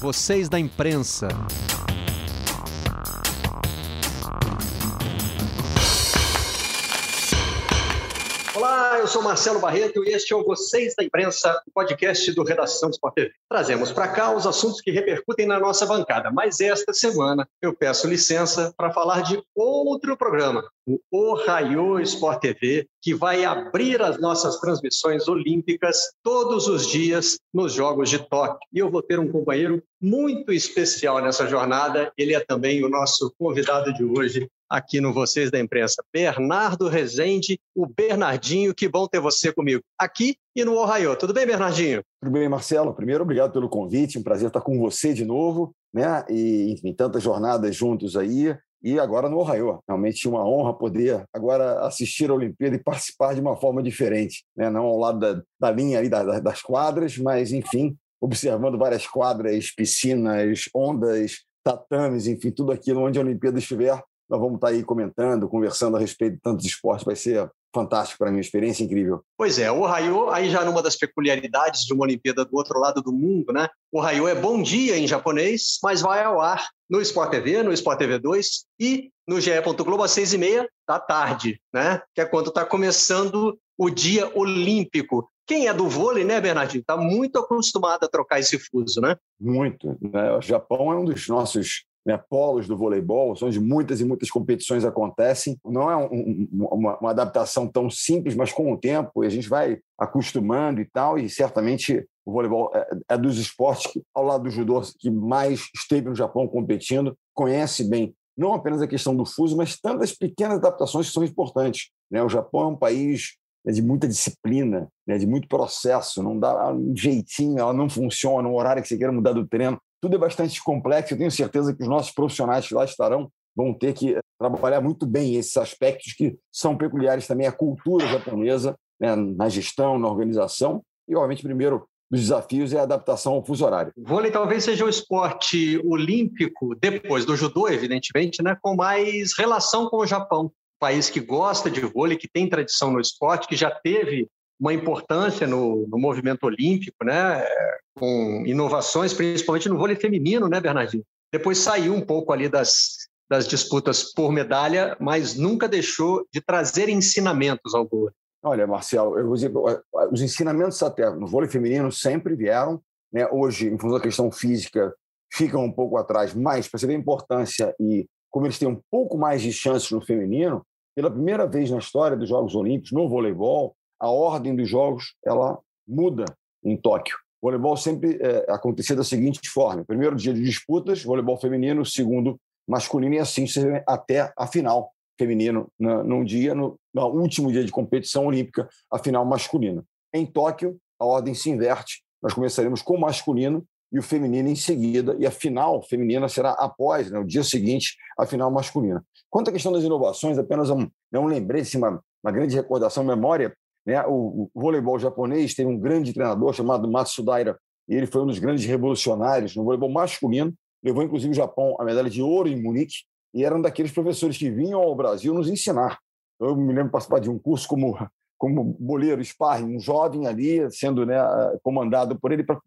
vocês da imprensa. Olá, eu sou Marcelo Barreto e este é o Vocês da Imprensa, o podcast do Redação Sport TV. Trazemos para cá os assuntos que repercutem na nossa bancada, mas esta semana eu peço licença para falar de outro programa, o Ohio Sport TV, que vai abrir as nossas transmissões olímpicas todos os dias nos Jogos de Tóquio. E eu vou ter um companheiro muito especial nessa jornada, ele é também o nosso convidado de hoje, aqui no Vocês da Imprensa. Bernardo Rezende, o Bernardinho, que bom ter você comigo aqui e no Ohio. Tudo bem, Bernardinho? Tudo bem, Marcelo. Primeiro, obrigado pelo convite, um prazer estar com você de novo, né? E, enfim, tantas jornadas juntos aí. E agora no Ohio. Realmente uma honra poder agora assistir a Olimpíada e participar de uma forma diferente, né? Não ao lado da, da linha ali das quadras, mas, enfim, observando várias quadras, piscinas, ondas, tatames, enfim, tudo aquilo onde a Olimpíada estiver, nós vamos estar aí comentando, conversando a respeito de tantos esportes. Vai ser fantástico para mim, uma experiência incrível. Pois é, o Raio, aí já numa das peculiaridades de uma Olimpíada do outro lado do mundo, né? O Raio é bom dia em japonês, mas vai ao ar no Sport TV, no Sport TV 2 e no GE. Globo às seis e meia da tarde, né? Que é quando está começando o dia olímpico. Quem é do vôlei, né, Bernardinho? Está muito acostumado a trocar esse fuso, né? Muito. Né? O Japão é um dos nossos né, polos do voleibol, onde muitas e muitas competições acontecem. Não é um, uma, uma, adaptação tão simples, mas com o tempo a gente vai acostumando e tal, e certamente o voleibol é, é dos esportes que, ao lado do judô, que mais esteve no Japão competindo, conhece bem não apenas a questão do fuso, mas tantas pequenas adaptações que são importantes. Né? O Japão é um país né, de muita disciplina, né, de muito processo, não dá um jeitinho, ela não funciona, um horário que você queira mudar do treino, tudo é bastante complexo. Eu tenho certeza que os nossos profissionais que lá estarão vão ter que trabalhar muito bem esses aspectos que são peculiares também à cultura japonesa, né, na gestão, na organização. E, obviamente, primeiro dos desafios é a adaptação ao fuso horário. Vôlei talvez seja o esporte olímpico, depois do judô, evidentemente, né, com mais relação com o Japão. País que gosta de vôlei, que tem tradição no esporte, que já teve uma importância no, no movimento olímpico, né? com inovações, principalmente no vôlei feminino, né, Bernardinho? Depois saiu um pouco ali das, das disputas por medalha, mas nunca deixou de trazer ensinamentos ao vôlei. Olha, dizer, os ensinamentos até no vôlei feminino sempre vieram. Né? Hoje, em função da questão física, ficam um pouco atrás, mas para você ver a importância e como eles têm um pouco mais de chances no feminino, pela primeira vez na história dos Jogos Olímpicos, no voleibol, a ordem dos jogos ela muda em Tóquio. O voleibol sempre é, acontecia da seguinte forma: primeiro dia de disputas, voleibol feminino, segundo masculino, e assim até a final feminino na, num dia, no, no último dia de competição olímpica, a final masculina. Em Tóquio, a ordem se inverte. Nós começaremos com o masculino e o feminino em seguida, e a final feminina será após, né, o dia seguinte, a final masculina. Quanto à questão das inovações, apenas um, né, um lembrete, uma, uma grande recordação, memória né? O, o voleibol japonês tem um grande treinador chamado Matsudaira, e ele foi um dos grandes revolucionários no voleibol masculino, levou inclusive o Japão a medalha de ouro em Munique, e era um daqueles professores que vinham ao Brasil nos ensinar. Eu me lembro de participar de um curso como, como boleiro, sparring, um jovem ali, sendo né, comandado por ele, para,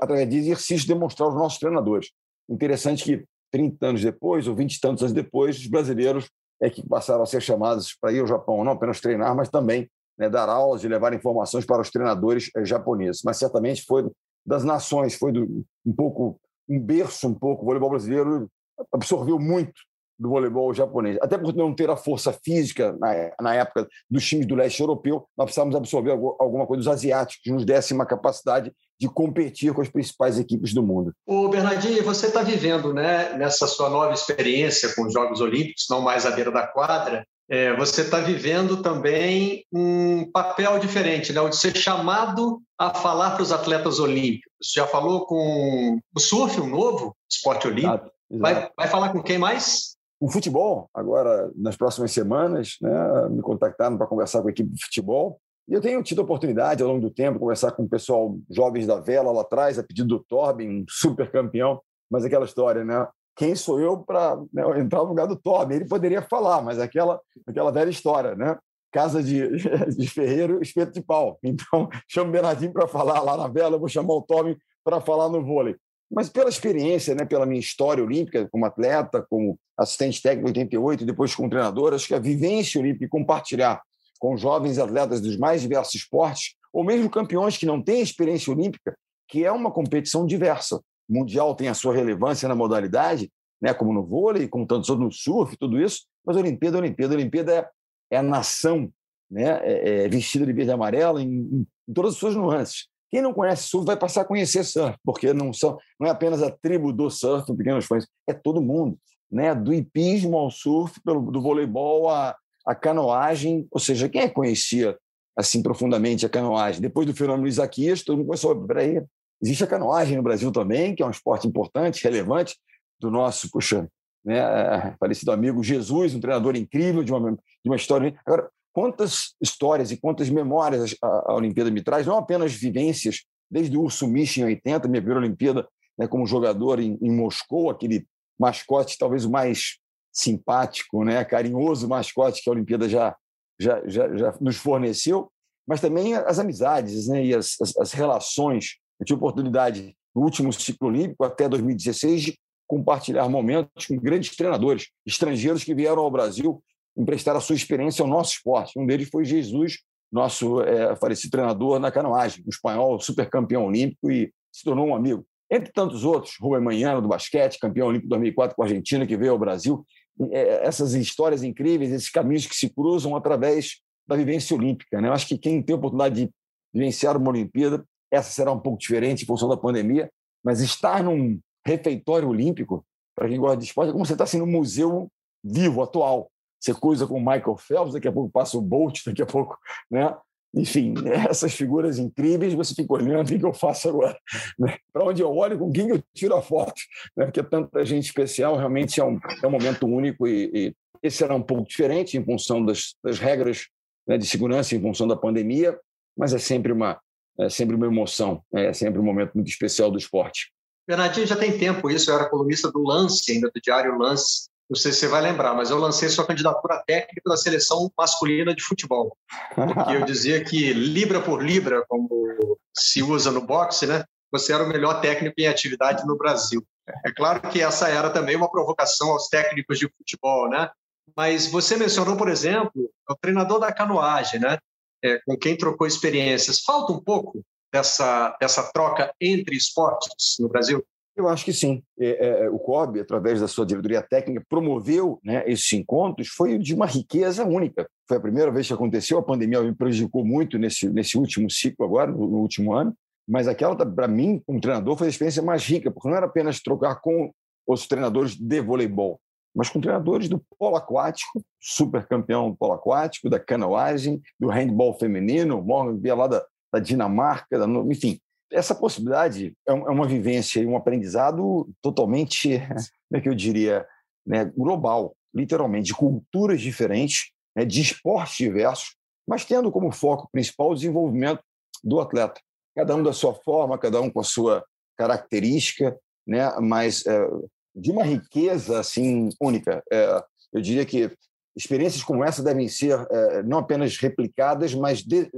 através de exercício, demonstrar aos nossos treinadores. Interessante que 30 anos depois, ou 20 e tantos anos depois, os brasileiros é que passaram a ser chamados para ir ao Japão, não apenas treinar, mas também né, dar aulas e levar informações para os treinadores eh, japoneses. Mas certamente foi das nações, foi do, um pouco um berço um pouco. O voleibol brasileiro absorveu muito do voleibol japonês. Até por não ter a força física na, na época dos times do leste europeu, nós precisávamos absorver alguma coisa dos asiáticos nos desse uma capacidade de competir com as principais equipes do mundo. O Bernardinho, você está vivendo né, nessa sua nova experiência com os Jogos Olímpicos, não mais à beira da quadra, é, você está vivendo também um papel diferente, né? de ser chamado a falar para os atletas olímpicos. Já falou com o surf, um novo esporte olímpico. Exato, exato. Vai, vai falar com quem mais? O futebol, agora, nas próximas semanas, né, me contactaram para conversar com a equipe de futebol. E eu tenho tido a oportunidade, ao longo do tempo, de conversar com o pessoal jovens da vela lá atrás, a pedido do Torben, um super campeão. Mas aquela história, né? Quem sou eu para né, entrar no lugar do Torben? Ele poderia falar, mas aquela, aquela velha história, né? Casa de, de ferreiro, espeto de pau. Então, chamo o Bernardinho para falar lá na vela, vou chamar o Torben para falar no vôlei. mas pela experiência, né, pela minha história olímpica como atleta, como assistente técnico em 88, depois como treinador, acho que a vivência olímpica e compartilhar com jovens atletas dos mais diversos esportes, ou mesmo campeões que não têm experiência olímpica, que é uma competição diversa. Mundial tem a sua relevância na modalidade, né, como no vôlei, como outros no surf, tudo isso, mas a Olimpíada, a Olimpíada, a Olimpíada é, é a nação né, é, é vestida de verde e amarelo em, em todas as suas nuances. Quem não conhece surf vai passar a conhecer surf, porque não, são, não é apenas a tribo do surf, Pequenos Fãs, é todo mundo. Né? Do hipismo ao surf, pelo, do voleibol à, à canoagem. Ou seja, quem é conhecia assim profundamente a canoagem? Depois do fenômeno Isaquias, todo mundo começou, peraí, existe a canoagem no Brasil também, que é um esporte importante, relevante, do nosso, puxa, né, é, falecido amigo Jesus, um treinador incrível, de uma, de uma história. Agora, quantas histórias e quantas memórias a, a Olimpíada me traz, não apenas vivências, desde o Urso Misch em 80, minha primeira Olimpíada né, como jogador em, em, Moscou, aquele mascote talvez o mais simpático, né, carinhoso mascote que a Olimpíada já, já, já, já nos forneceu, mas também as amizades né, e as, as, as relações. Eu tive oportunidade, no último ciclo olímpico, até 2016, de compartilhar momentos com grandes treinadores estrangeiros que vieram ao Brasil emprestar a sua experiência ao nosso esporte. Um deles foi Jesus, nosso é, falecido treinador na canoagem, um espanhol super campeão olímpico e se tornou um amigo. Entre tantos outros, Rubem Manhano, do basquete, campeão olímpico 2004 com a Argentina, que veio ao Brasil. É, essas histórias incríveis, esses caminhos que se cruzam através da vivência olímpica. Né? Eu acho que quem tem a oportunidade de vivenciar uma Olimpíada, essa será um pouco diferente em função da pandemia, mas estar num refeitório olímpico, para quem gosta de esporte, é como você está assim, no museu vivo, atual você cruza com o Michael Phelps, daqui a pouco passa o Bolt, daqui a pouco, né? Enfim, essas figuras incríveis, você fica olhando, o que eu faço agora? Né? Para onde eu olho, com quem eu tiro a foto? Né? Porque tanta gente especial, realmente é um, é um momento único e, e esse será um pouco diferente em função das, das regras né, de segurança, em função da pandemia, mas é sempre uma, é sempre uma emoção, né? é sempre um momento muito especial do esporte. Bernardinho, já tem tempo isso, eu era colunista do Lance, ainda do Diário Lance, não sei se você vai lembrar, mas eu lancei sua candidatura técnica da seleção masculina de futebol. Porque eu dizia que libra por libra, como se usa no boxe, né? Você era o melhor técnico em atividade no Brasil. É claro que essa era também uma provocação aos técnicos de futebol, né? Mas você mencionou, por exemplo, o treinador da canoagem, né? É, com quem trocou experiências. Falta um pouco dessa, dessa troca entre esportes no Brasil? Eu acho que sim. É, é, o COB, através da sua diretoria técnica, promoveu né, esses encontros, foi de uma riqueza única. Foi a primeira vez que aconteceu, a pandemia me prejudicou muito nesse, nesse último ciclo agora, no, no último ano, mas aquela, para mim, como treinador, foi a experiência mais rica, porque não era apenas trocar com os treinadores de voleibol, mas com treinadores do polo aquático, super campeão do polo aquático, da canoagem, do handball feminino, Morgan via lá da, da Dinamarca, da, enfim, essa possibilidade é, é uma vivência e um aprendizado totalmente, como é que eu diria, né, global, literalmente, de culturas diferentes, né, de esportes diversos, mas tendo como foco principal o desenvolvimento do atleta. Cada um da sua forma, cada um com a sua característica, né, mas é, de uma riqueza assim única. É, eu diria que experiências como essa devem ser é, não apenas replicadas, mas de,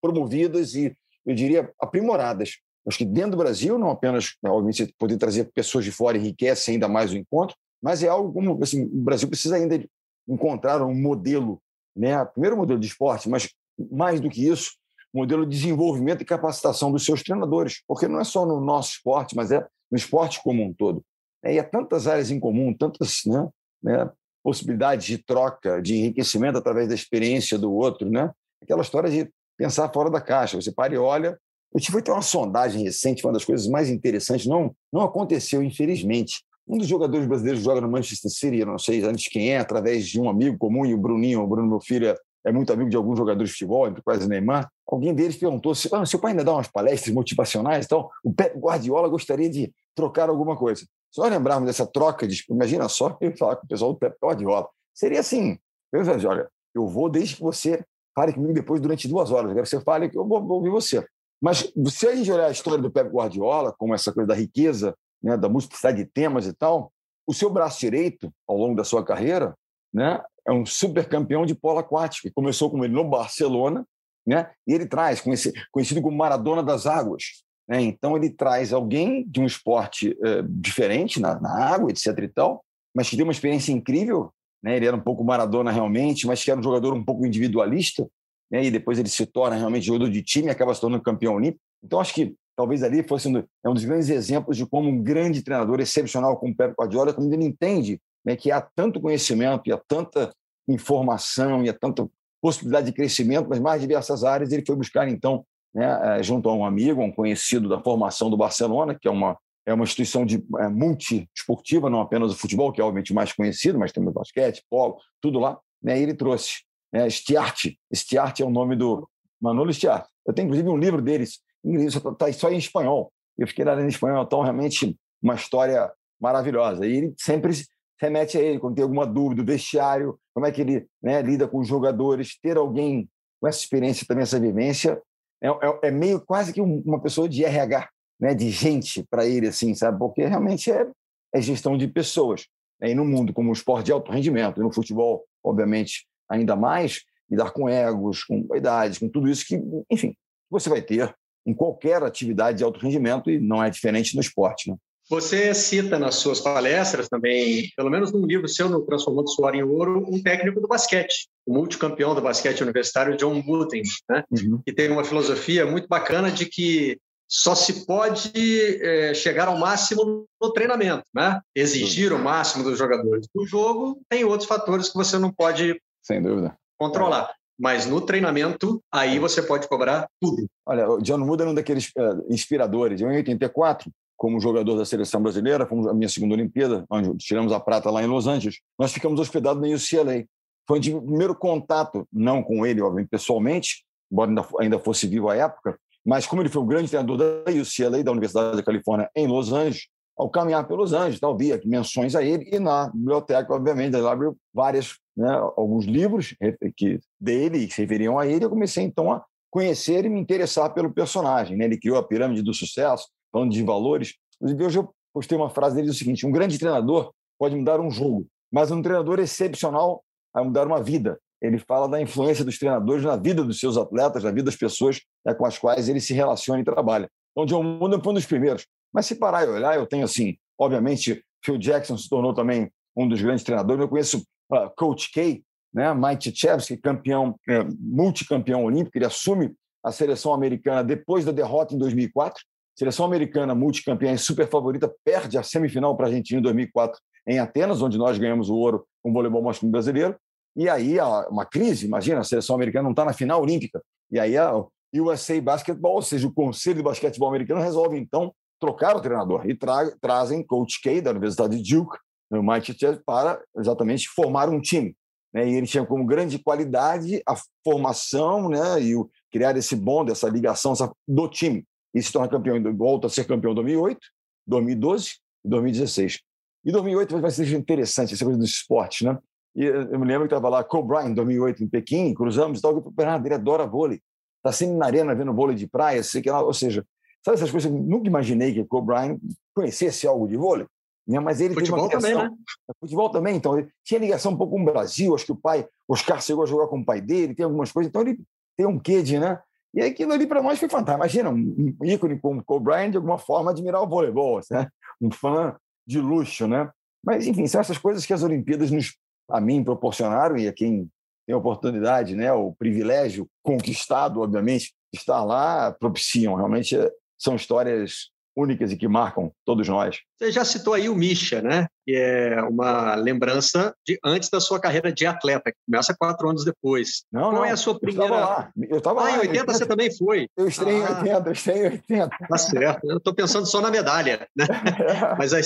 promovidas e eu diria, aprimoradas. Acho que dentro do Brasil, não apenas, né, obviamente, poder trazer pessoas de fora enriquece ainda mais o encontro, mas é algo como assim, o Brasil precisa ainda encontrar um modelo, né? primeiro modelo de esporte, mas mais do que isso, modelo de desenvolvimento e capacitação dos seus treinadores, porque não é só no nosso esporte, mas é no esporte como um todo. É, e há tantas áreas em comum, tantas né, né, possibilidades de troca, de enriquecimento através da experiência do outro, né? Aquela história de pensar fora da caixa. Você para e olha. Eu tive até uma sondagem recente, uma das coisas mais interessantes, não, não aconteceu, infelizmente. Um dos jogadores brasileiros joga no Manchester City, não sei antes quem é, através de um amigo comum, e o Bruninho, o Bruno, meu filho, é, muito amigo de alguns jogadores de futebol, o Neymar. Alguém deles perguntou se ah, seu pai ainda dá umas palestras motivacionais, então o Pep Guardiola gostaria de trocar alguma coisa. Se nós lembrarmos dessa troca de. Imagina só eu falar com o pessoal do Pep Guardiola. Seria assim: eu olha, eu vou desde que você Fale comigo depois durante duas horas. Eu quero que você fale que eu vou, vou ouvir você. Mas se a gente olhar a história do Pep Guardiola, como essa coisa da riqueza, né, da multiplicidade de temas e tal, o seu braço direito, ao longo da sua carreira, né, é um super campeão de polo aquático. Começou com ele no Barcelona, né, e ele traz, conhecido como Maradona das Águas. Né? Então, ele traz alguém de um esporte uh, diferente, na, na, água, etc. e tal, mas que tem uma experiência incrível. Né? Ele era um pouco Maradona realmente, mas que era um jogador um pouco individualista. Né? E depois ele se torna realmente jogador de time e acaba se tornando campeão olímpico. Então, acho que talvez ali fosse um, é um dos grandes exemplos de como um grande treinador excepcional como o Pep Guardiola, quando ele entende né, que há tanto conhecimento e há tanta informação e há tanta possibilidade de crescimento nas mais diversas áreas, ele foi buscar, então, né, eh, junto a um amigo, um conhecido da formação do Barcelona, que é uma, é uma instituição de, é, multiesportiva, não apenas o futebol, que é obviamente mais conhecido, mas o basquete, polo, tudo lá, né, e ele trouxe né, Stiart. Stiart é o nome do Manolo Stiart. Eu tenho, inclusive, um livro deles, inglês, está só em espanhol. Eu fiquei lendo em espanhol, então, realmente, uma história maravilhosa. E ele sempre se remete a ele quando tem alguma dúvida, o vestiário, como é que ele né, lida com os jogadores, ter alguém com essa experiência, também essa vivência, é, é, é meio quase que uma pessoa de RH, né, de gente para ele, assim, sabe? Porque realmente é, é gestão de pessoas. Né? E no mundo como o esporte de alto rendimento, e no futebol, obviamente, ainda mais, lidar com egos, com idades, com tudo isso que, enfim, você vai ter em qualquer atividade de alto rendimento e não é diferente no esporte. Né? Você cita nas suas palestras também, pelo menos num livro seu, no Transformando Suor em Ouro, um técnico do basquete, o multicampeão do basquete universitário, John Wooten, né? Uhum. que tem uma filosofia muito bacana de que só se pode é, chegar ao máximo no treinamento, né? exigir o máximo dos jogadores. No jogo, tem outros fatores que você não pode Sem dúvida. controlar. Mas no treinamento, aí você pode cobrar tudo. Olha, o John Wooden é um daqueles uh, inspiradores. Em 84, como jogador da seleção brasileira, fomos a minha segunda Olimpíada, onde tiramos a prata lá em Los Angeles. Nós ficamos hospedados na UCLA. Foi o primeiro contato, não com ele, obviamente, pessoalmente, embora ainda fosse vivo à época, mas como ele foi o grande treinador da UCLA, da Universidade da Califórnia, em Los Angeles, ao caminhar pelos Anjos, tal, via menções a ele e na biblioteca, obviamente, lá abriu várias, né, alguns livros que dele que se referiam a ele. Eu comecei então a conhecer e me interessar pelo personagem. Né? Ele criou a pirâmide do sucesso, falando de valores. Hoje eu postei uma frase dele do seguinte: um grande treinador pode mudar um jogo, mas um treinador excepcional vai mudar uma vida. Ele fala da influência dos treinadores na vida dos seus atletas, na vida das pessoas né, com as quais ele se relaciona e trabalha. Então, John Wooden foi um dos primeiros. Mas se parar e olhar, eu tenho assim, obviamente, Phil Jackson se tornou também um dos grandes treinadores. Eu conheço uh, Coach K, né, Mike Tchevsky, campeão, é, multicampeão olímpico, ele assume a seleção americana depois da derrota em 2004. Seleção americana multicampeã e super favorita perde a semifinal para a Argentina em 2004 em Atenas, onde nós ganhamos o ouro com o voleibol masculino brasileiro. E aí uma crise, imagina, a seleção americana não está na final olímpica. E aí a USA Basketball, ou seja, o Conselho de Basquetebol Americano, resolve então trocar o treinador e tra trazem Coach K da Universidade de Duke, no Mike para exatamente formar um time. Né? E ele tinha como grande qualidade a formação né? e o, criar esse bond, essa ligação essa, do time. E se torna campeão, volta a ser campeão em 2008, 2012 e 2016. E 2008 vai ser interessante, essa coisa dos esportes, né? E eu me lembro que estava lá, Kobe Bryant, em 2008, em Pequim, cruzamos e tal, o Bernardo, ele adora vôlei. Está sempre na arena vendo vôlei de praia, sei que lá, ou seja, Sabe essas coisas? Eu nunca imaginei que o Kobe Bryant conhecesse algo de vôlei. Né? Mas ele futebol teve uma ligação. também, né? Futebol também, então ele tinha ligação um pouco com o Brasil, acho que o pai, Oscar chegou a jogar com o pai dele, tem algumas coisas, então ele tem um quê de, né? E aquilo ali para nós foi fantástico. Imagina, um ícone como Kobe Bryant, de alguma forma, admirar o voleibol, né? um fã de luxo, né? Mas, enfim, são essas coisas que as Olimpíadas nos, a mim proporcionaram e a quem tem a oportunidade, né, o privilégio conquistado, obviamente, estar lá, propiciam. Realmente são histórias únicas e que marcam todos nós. Você já citou aí o Misha, né? Que é uma lembrança de antes da sua carreira de atleta, que começa quatro anos depois. Não, Qual não. é a sua primeira? Eu estava lá. Eu estava ah, lá. em 80, 80 você também foi. Eu estrei ah. em 80, eu estrei em 80. Tá certo. Eu estou pensando só na medalha, né? Mas a,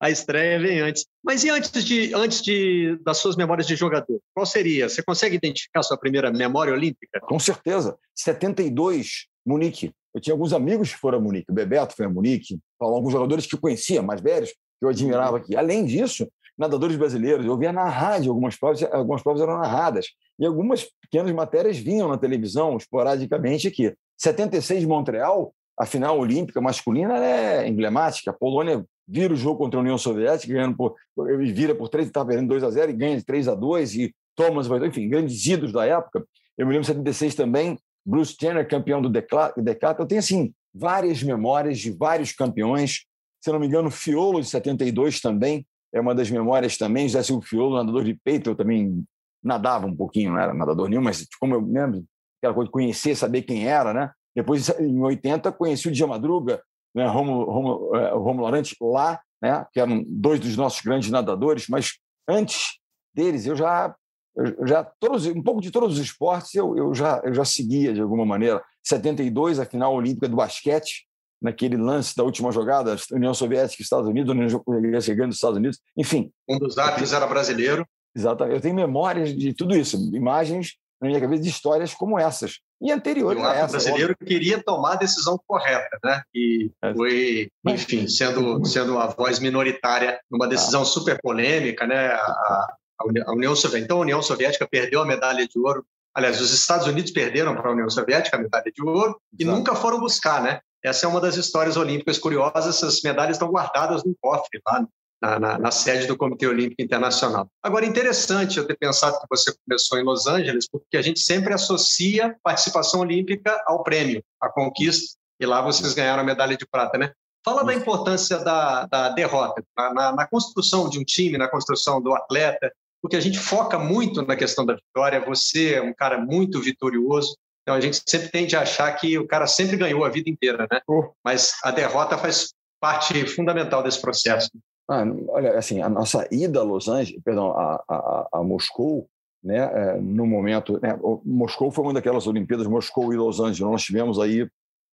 a estreia vem antes. Mas e antes de antes de das suas memórias de jogador? Qual seria? Você consegue identificar a sua primeira memória olímpica? Com certeza. 72, Munique. Eu tinha alguns amigos que foram a Munique. O Bebeto foi a Munique. Alguns jogadores que eu conhecia, mais velhos, que eu admirava aqui. Além disso, nadadores brasileiros. Eu via na rádio algumas provas, algumas provas eram narradas. E algumas pequenas matérias vinham na televisão, esporadicamente, aqui. 76 de Montreal, a final olímpica masculina é emblemática. A Polônia vira o jogo contra a União Soviética, ganhando por, vira por 3, estava perdendo 2 a 0 e ganha de 3 a 2 e Thomas, enfim, grandes ídolos da época. Eu me lembro de 76 também, Bruce Jenner, campeão do Decathlon. Eu tenho, assim, várias memórias de vários campeões. Se não me engano, Fiolo de 72 também é uma das memórias também. José Silvio Fiolo, nadador de peito, eu também nadava um pouquinho, não era nadador nenhum, mas como eu lembro, aquela coisa de conhecer, saber quem era, né? Depois, em 80, conheci o Dia Madruga, né? Romulo, Romulo, é, Romulo Arante, lá, né? que eram dois dos nossos grandes nadadores, mas antes deles eu já eu já todos um pouco de todos os esportes eu, eu já eu já seguia de alguma maneira 72 a final olímpica do basquete naquele lance da última jogada União Soviética Estados Unidos União Soviética chegando dos Estados Unidos enfim um dos árbitros era brasileiro exatamente eu tenho memórias de tudo isso imagens na minha cabeça de histórias como essas e anteriores o a essa. brasileiro óbvio. queria tomar a decisão correta, né? E é. foi, enfim, sendo sendo a voz minoritária numa decisão ah. super polêmica, né? A, a União Soviética. Então, a União Soviética perdeu a medalha de ouro. Aliás, os Estados Unidos perderam para a União Soviética a medalha de ouro e Exato. nunca foram buscar, né? Essa é uma das histórias olímpicas curiosas. Essas medalhas estão guardadas no cofre lá na, na, na, sede do Comitê Olímpico Internacional. Agora, interessante eu ter pensado que você começou em Los Angeles, porque a gente sempre associa participação olímpica ao prêmio, à conquista, e lá vocês ganharam a medalha de prata, né? Fala da importância da, da derrota, na, na, construção de um time, na construção do atleta, porque a gente foca muito na questão da vitória. Você é um cara muito vitorioso, então a gente sempre tende a achar que o cara sempre ganhou a vida inteira, né? Mas a derrota faz parte fundamental desse processo. Ah, olha, assim, a nossa ida a Los Angeles, perdão, a, a, a Moscou, né, é, no momento, né, Moscou foi uma daquelas Olimpíadas, Moscou e Los Angeles, nós tivemos aí,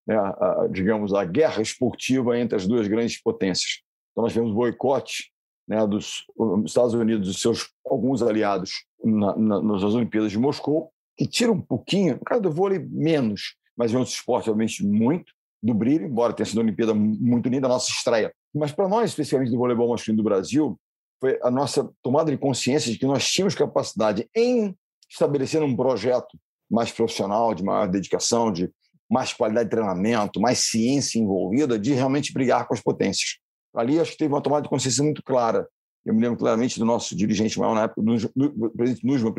né, a, digamos, a guerra esportiva entre as duas grandes potências. Então nós tivemos boicote né, dos Estados Unidos e seus alguns aliados na, na, nas Olimpíadas de Moscou, que tira um pouquinho, no caso do vôlei, menos, mas em outros esportes, obviamente, muito, do brilho, embora tenha sido uma Olimpíada muito linda, a nossa estreia mas para nós, especialmente do voleibol masculino do Brasil, foi a nossa tomada de consciência de que nós tínhamos capacidade em estabelecer um projeto mais profissional, de maior dedicação, de mais qualidade de treinamento, mais ciência envolvida, de realmente brigar com as potências. Ali acho que teve uma tomada de consciência muito clara. Eu me lembro claramente do nosso dirigente maior na época, do presidente Nusma,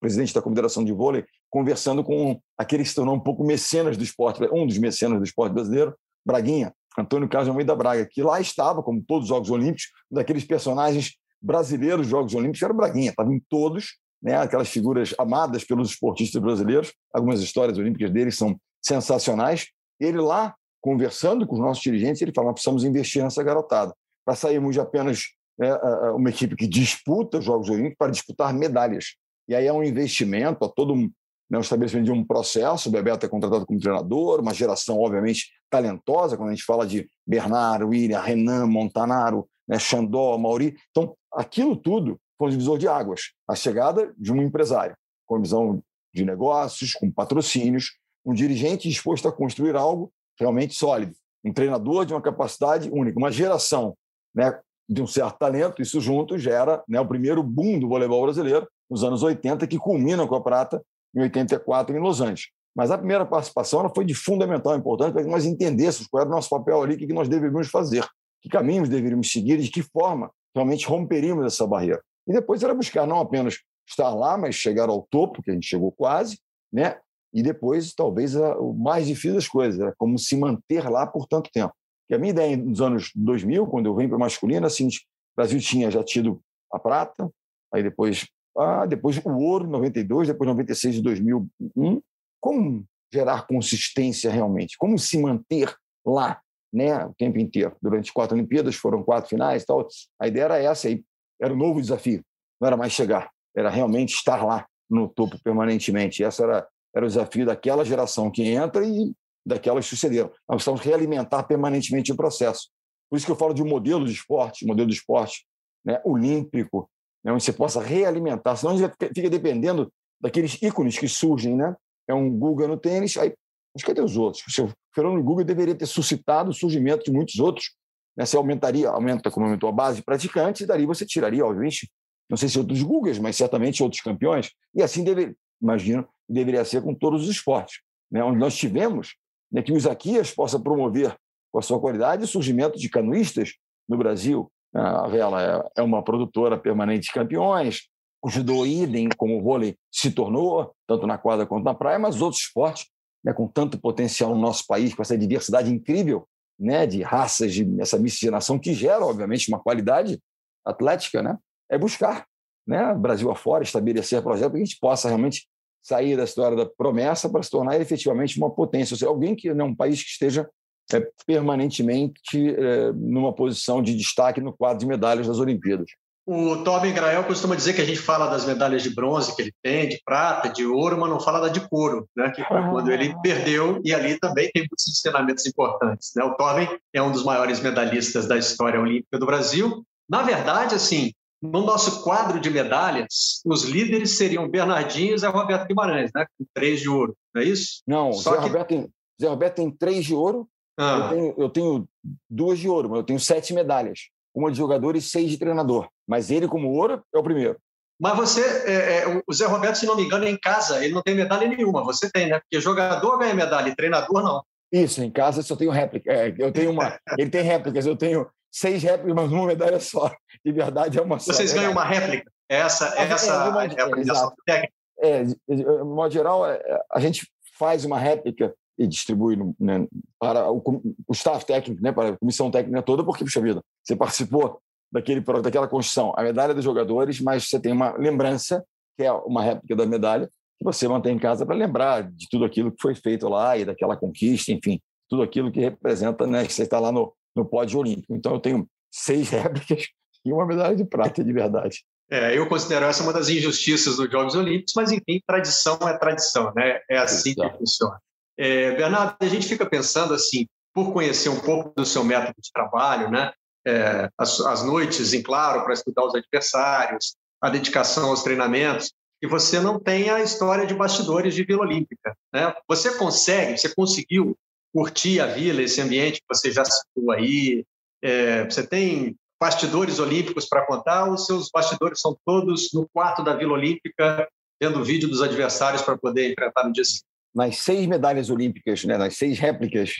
presidente da Confederação de Vôlei, conversando com aquele que se tornou um pouco mecenas do esporte, um dos mecenas do esporte brasileiro, Braguinha, Antônio Carlos Almeida Braga, que lá estava, como todos os Jogos Olímpicos, um daqueles personagens brasileiros dos Jogos Olímpicos, era o Braguinha, estava em todos, né, aquelas figuras amadas pelos esportistas brasileiros, algumas histórias olímpicas dele são sensacionais. Ele lá, conversando com os nossos dirigentes, ele falou: precisamos investir nessa garotada, para sairmos de apenas né, uma equipe que disputa os Jogos Olímpicos para disputar medalhas. E aí é um investimento, a todo um, né, o estabelecimento de um processo. O Bebeto é contratado como treinador, uma geração, obviamente, talentosa, quando a gente fala de Bernardo, William, Renan, Montanaro, né, Xandó, Mauri. Então, aquilo tudo foi um divisor de águas. A chegada de um empresário com visão de negócios, com patrocínios, um dirigente disposto a construir algo realmente sólido, um treinador de uma capacidade única, uma geração né, de um certo talento, isso junto gera né, o primeiro boom do voleibol brasileiro nos anos 80, que culmina com a prata em 84 em Los Angeles. Mas a primeira participação foi de fundamental importância para que nós entendêssemos qual era o nosso papel ali, o que nós deveríamos fazer, que caminhos deveríamos seguir e de que forma realmente romperíamos essa barreira. E depois era buscar não apenas estar lá, mas chegar ao topo, que a gente chegou quase, né? E depois, talvez, o mais difícil das coisas, era como se manter lá por tanto tempo. Que a minha ideia nos anos 2000, quando eu vim para a masculina, assim, o Brasil tinha já tido a prata, aí depois ah, depois o ouro, 92, depois 96 e 2001. Como gerar consistência realmente? Como se manter lá né, o tempo inteiro? Durante quatro Olimpíadas, foram quatro finais e tal. A ideia era essa, aí era um novo desafio. Não era mais chegar, era realmente estar lá no topo permanentemente. E esse era, era o desafio daquela geração que entra e daquelas que sucederam. Nós precisamos realimentar permanentemente o processo. Por isso que eu falo de um modelo de esporte, modelo de esporte né, olímpico, né, onde você possa realimentar, senão a gente fica dependendo daqueles ícones que surgem, né? É um Guga no tênis, aí, mas cadê os outros? O Fernando Guga deveria ter suscitado o surgimento de muitos outros. Né? Você aumentaria, aumenta, como aumentou a base de praticantes, e dali você tiraria, obviamente, não sei se outros Gugas, mas certamente outros campeões. E assim, deve, imagino, deveria ser com todos os esportes, né? onde nós tivemos né, que o Isaquias possa promover, com a sua qualidade, o surgimento de canoístas no Brasil, a Vela é, é uma produtora permanente de campeões. O judô idem, como o vôlei se tornou, tanto na quadra quanto na praia, mas outros esportes né, com tanto potencial no nosso país, com essa diversidade incrível né, de raças, de essa miscigenação que gera, obviamente, uma qualidade atlética, né, é buscar, né, Brasil afora, estabelecer projetos para que a gente possa realmente sair da história da promessa para se tornar efetivamente uma potência, ou seja, alguém que é um país que esteja é, permanentemente é, numa posição de destaque no quadro de medalhas das Olimpíadas. O Tobin Grael costuma dizer que a gente fala das medalhas de bronze que ele tem, de prata, de ouro, mas não fala da de couro, né? que foi quando ele ah. perdeu, e ali também tem muitos ensinamentos importantes. Né? O Tobin é um dos maiores medalhistas da história olímpica do Brasil. Na verdade, assim, no nosso quadro de medalhas, os líderes seriam Bernardinho e Zé Roberto Guimarães, né? com três de ouro, não é isso? Não, Só Zé, que... Roberto tem, Zé Roberto tem três de ouro, ah. eu, tenho, eu tenho duas de ouro, mas eu tenho sete medalhas uma de jogador e seis de treinador. Mas ele, como ouro, é o primeiro. Mas você, é, é, o Zé Roberto, se não me engano, em casa, ele não tem medalha nenhuma. Você tem, né? Porque jogador ganha medalha e treinador não. Isso, em casa só tenho réplica. É, eu tenho uma. ele tem réplicas, eu tenho seis réplicas, mas uma medalha só. De verdade, é uma só. Vocês ganham uma réplica? Essa, é, essa é, uma, é a técnica? É, de modo geral, é, a gente faz uma réplica e distribui né, para o, o, staff técnico, né, para a comissão técnica toda, porque, puxa vida, você participou daquele, daquela construção, a medalha dos jogadores, mas você tem uma lembrança, que é uma réplica da medalha, que você mantém em casa para lembrar de tudo aquilo que foi feito lá e daquela conquista, enfim, tudo aquilo que representa, né, que você está lá no, no pódio olímpico. Então, eu tenho seis réplicas e uma medalha de prata de verdade. É, eu considero essa uma das injustiças dos Jogos Olímpicos, mas enfim, tradição é tradição, né? É assim Exato. que funciona. É, Bernardo, a gente fica pensando assim, por conhecer um pouco do seu método de trabalho, né? É, as, as, noites em claro para estudar os adversários, a dedicação aos treinamentos, e você não tem a história de bastidores de Vila Olímpica, né? Você consegue, você conseguiu curtir a vila, esse ambiente que você já citou aí? É, você tem bastidores olímpicos para contar? Os seus bastidores são todos no quarto da Vila Olímpica, vendo vídeo dos adversários para poder enfrentar no dia seguinte? nas seis medalhas olímpicas, né, nas seis réplicas,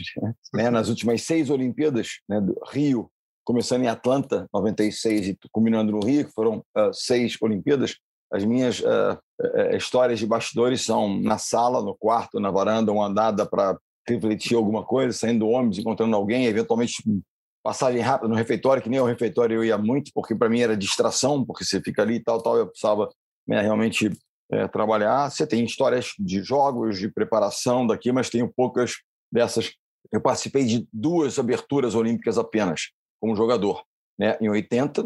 né, nas últimas seis Olimpíadas, né, do Rio, começando em Atlanta, 96, e culminando no Rio, que foram uh, seis Olimpíadas, as minhas uh, uh, histórias de bastidores são na sala, no quarto, na varanda, uma andada para refletir alguma coisa, saindo do ônibus, encontrando alguém, eventualmente passagem rápida no refeitório, que nem o refeitório eu ia muito, porque para mim era distração, porque você fica ali e tal, tal, eu precisava né, realmente é, trabalhar. Você tem histórias de jogos, de preparação daqui, mas tenho poucas dessas. Eu participei de duas aberturas olímpicas apenas, como jogador. Né? Em 80,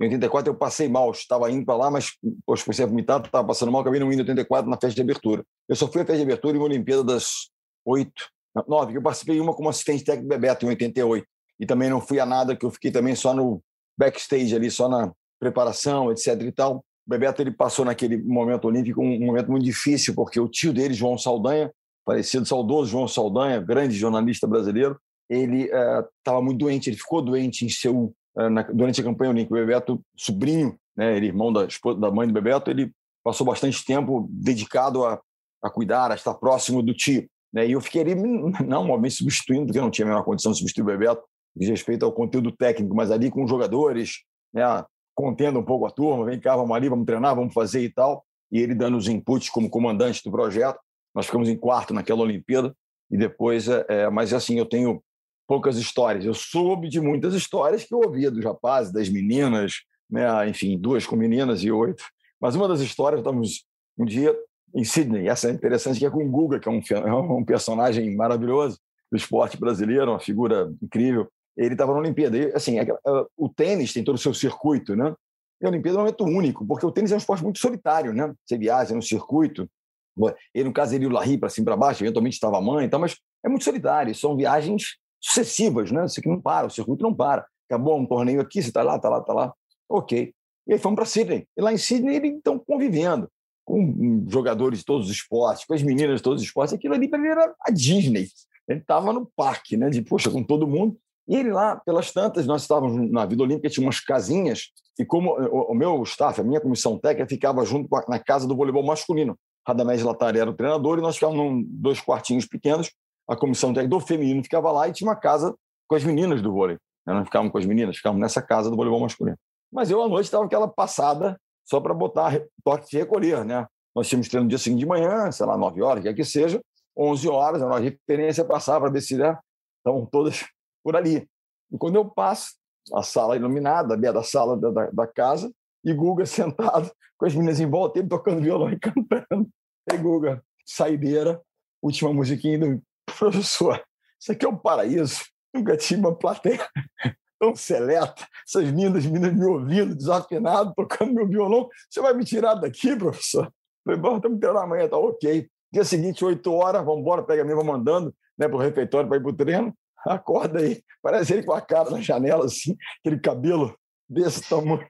em 84 eu passei mal, estava indo para lá, mas poxa, comecei a vomitar, estava passando mal, acabei não indo em 84 na festa de abertura. Eu só fui à festa de abertura em uma Olimpíada das oito, nove, eu participei uma como assistente técnico Bebeto em 88. E também não fui a nada, que eu fiquei também só no backstage ali, só na preparação, etc e tal. Bebeto ele passou naquele momento olímpico um momento muito difícil, porque o tio dele, João Saldanha, falecido saudoso João Saldanha, grande jornalista brasileiro, ele estava uh, muito doente, ele ficou doente em seu, uh, na, durante a campanha olímpica. O Bebeto, sobrinho, né, ele, irmão da, da mãe do Bebeto, ele passou bastante tempo dedicado a, a cuidar, a estar próximo do tio. Né? E eu fiquei não obviamente substituindo, porque eu não tinha a menor condição de substituir o Bebeto, diz respeito ao conteúdo técnico, mas ali com jogadores, né, contendo um pouco a turma, vem cá, vamos ali, vamos treinar, vamos fazer e tal. E ele dando os inputs como comandante do projeto. Nós ficamos em quarto naquela Olimpíada e depois, é, é, mas assim, eu tenho poucas histórias. Eu soube de muitas histórias que eu ouvia dos rapazes, das meninas, né? enfim, duas com meninas e oito. Mas uma das histórias, estamos um dia em Sydney, essa é interessante, que é com o Guga, que é um, é um personagem maravilhoso do esporte brasileiro, uma figura incrível ele estava na Olimpíada. E, assim, é o tênis tem todo o seu circuito, né? E a Olimpíada é um momento único, porque o tênis é um esporte muito solitário, né? Você viaja no circuito. Ele, no caso, ele o Larry para cima para baixo, eventualmente estava a mãe, então, mas é muito solitário. São viagens sucessivas, né? Você que não para, o circuito não para. Acabou um torneio aqui, você está lá, está lá, está lá. Ok. E aí fomos para Sydney. E lá em Sydney, eles estão convivendo com jogadores de todos os esportes, com as meninas de todos os esportes. Aquilo ali para ele era a Disney. Ele estava no parque, né? De, poxa, com todo mundo. E ele lá, pelas tantas, nós estávamos na Vida Olímpica, tinha umas casinhas, e como o, meu staff, a minha comissão técnica, ficava junto na casa do voleibol masculino. Radamés Latari era o treinador, e nós ficávamos em dois quartinhos pequenos, a comissão técnica do feminino ficava lá, e tinha uma casa com as meninas do vôlei. Nós não ficávamos com as meninas, ficávamos nessa casa do voleibol masculino. Mas eu, à noite, estava aquela passada só para botar toque de recolher, né? Nós tínhamos treino no dia seguinte de manhã, sei lá, nove horas, quer que seja, 11 horas, a referência passava para ver se né, estavam todas por ali. E quando eu passo, a sala iluminada, a da sala da, da, da, casa, e Guga sentado com as meninas em volta, ele tocando violão e cantando. E Guga, saideira, última musiquinha do professor. Isso aqui é um paraíso. Nunca tive uma plateia tão seleta, essas lindas meninas me ouvindo, desafinado, tocando meu violão. Você vai me tirar daqui, professor? Falei, bom, estamos tendo amanhã, tá ok. Dia seguinte, 8 horas, vamos embora, pega a minha, vamos andando né, para o refeitório para ir para o treino. Acorda aí. Parece ele com a cara na janela, assim, aquele cabelo desse tamanho.